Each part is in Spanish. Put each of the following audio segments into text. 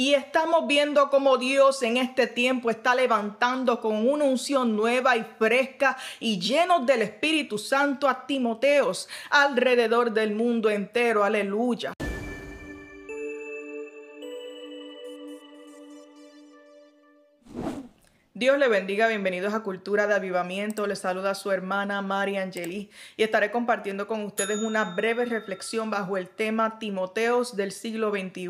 Y estamos viendo cómo Dios en este tiempo está levantando con una unción nueva y fresca y llenos del Espíritu Santo a Timoteos alrededor del mundo entero. Aleluya. Dios le bendiga, bienvenidos a Cultura de Avivamiento. Les saluda su hermana María Angeli y estaré compartiendo con ustedes una breve reflexión bajo el tema Timoteos del siglo XXI.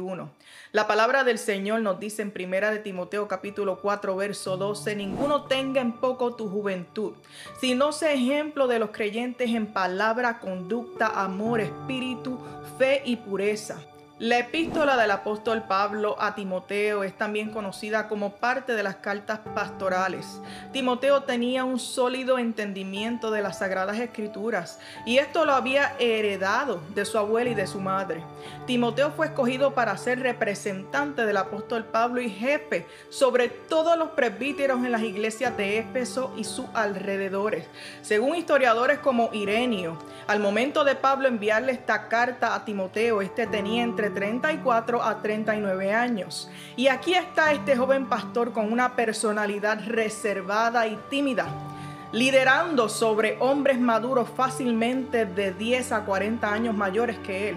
La palabra del Señor nos dice en primera de Timoteo capítulo 4 verso 12, ninguno tenga en poco tu juventud, sino sea ejemplo de los creyentes en palabra, conducta, amor, espíritu, fe y pureza. La epístola del apóstol Pablo a Timoteo es también conocida como parte de las cartas pastorales. Timoteo tenía un sólido entendimiento de las sagradas escrituras y esto lo había heredado de su abuela y de su madre. Timoteo fue escogido para ser representante del apóstol Pablo y jefe sobre todos los presbíteros en las iglesias de Éfeso y sus alrededores. Según historiadores como Irenio, al momento de Pablo enviarle esta carta a Timoteo, este tenía entre 34 a 39 años. Y aquí está este joven pastor con una personalidad reservada y tímida, liderando sobre hombres maduros fácilmente de 10 a 40 años mayores que él.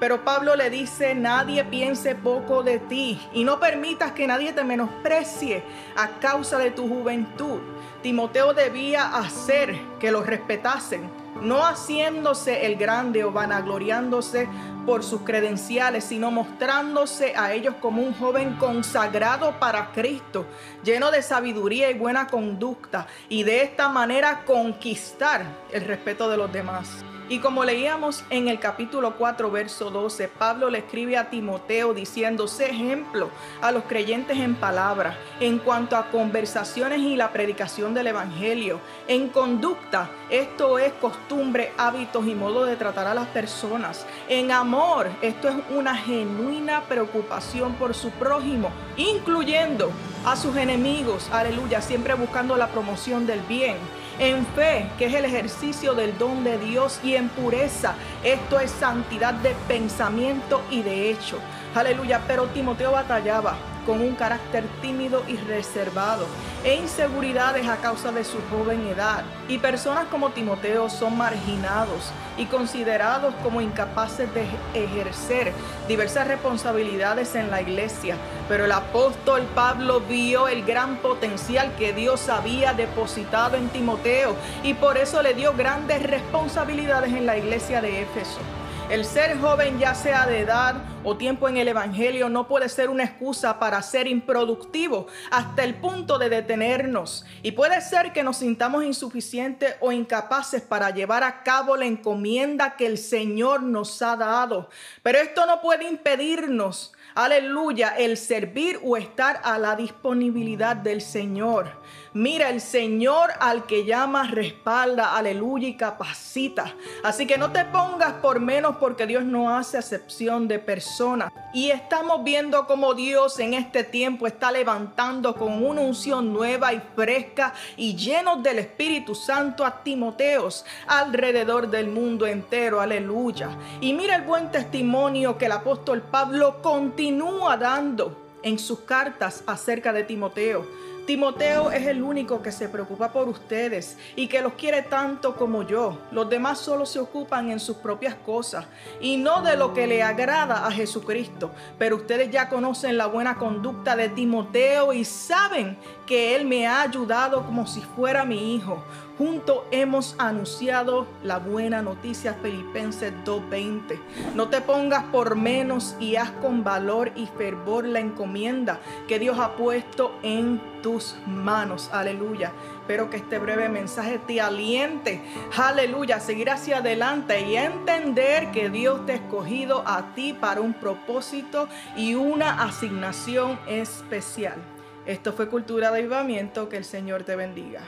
Pero Pablo le dice, nadie piense poco de ti y no permitas que nadie te menosprecie a causa de tu juventud. Timoteo debía hacer que lo respetasen, no haciéndose el grande o vanagloriándose por sus credenciales, sino mostrándose a ellos como un joven consagrado para Cristo, lleno de sabiduría y buena conducta, y de esta manera conquistar el respeto de los demás. Y como leíamos en el capítulo 4, verso 12, Pablo le escribe a Timoteo diciendo, sé ejemplo a los creyentes en palabra, en cuanto a conversaciones y la predicación del Evangelio, en conducta, esto es costumbre, hábitos y modo de tratar a las personas, en amor, esto es una genuina preocupación por su prójimo, incluyendo a sus enemigos, aleluya, siempre buscando la promoción del bien en fe, que es el ejercicio del don de Dios, y en pureza, esto es santidad de pensamiento y de hecho. Aleluya, pero Timoteo batallaba con un carácter tímido y reservado e inseguridades a causa de su joven edad. Y personas como Timoteo son marginados y considerados como incapaces de ejercer diversas responsabilidades en la iglesia. Pero el apóstol Pablo vio el gran potencial que Dios había depositado en Timoteo y por eso le dio grandes responsabilidades en la iglesia de Éfeso. El ser joven, ya sea de edad o tiempo en el Evangelio, no puede ser una excusa para ser improductivo hasta el punto de detenernos. Y puede ser que nos sintamos insuficientes o incapaces para llevar a cabo la encomienda que el Señor nos ha dado. Pero esto no puede impedirnos aleluya, el servir o estar a la disponibilidad del Señor. Mira, el Señor al que llama respalda, aleluya, y capacita. Así que no te pongas por menos porque Dios no hace acepción de personas. Y estamos viendo cómo Dios en este tiempo está levantando con una unción nueva y fresca y llenos del Espíritu Santo a Timoteos alrededor del mundo entero, aleluya. Y mira el buen testimonio que el apóstol Pablo continúa dando en sus cartas acerca de Timoteo. Timoteo es el único que se preocupa por ustedes y que los quiere tanto como yo. Los demás solo se ocupan en sus propias cosas y no de lo que le agrada a Jesucristo. Pero ustedes ya conocen la buena conducta de Timoteo y saben que él me ha ayudado como si fuera mi hijo. Juntos hemos anunciado la buena noticia Filipenses 2.20. No te pongas por menos y haz con valor y fervor la encomienda que Dios ha puesto en manos. Aleluya. Espero que este breve mensaje te aliente. Aleluya. Seguir hacia adelante y entender que Dios te ha escogido a ti para un propósito y una asignación especial. Esto fue Cultura de Avivamiento. Que el Señor te bendiga.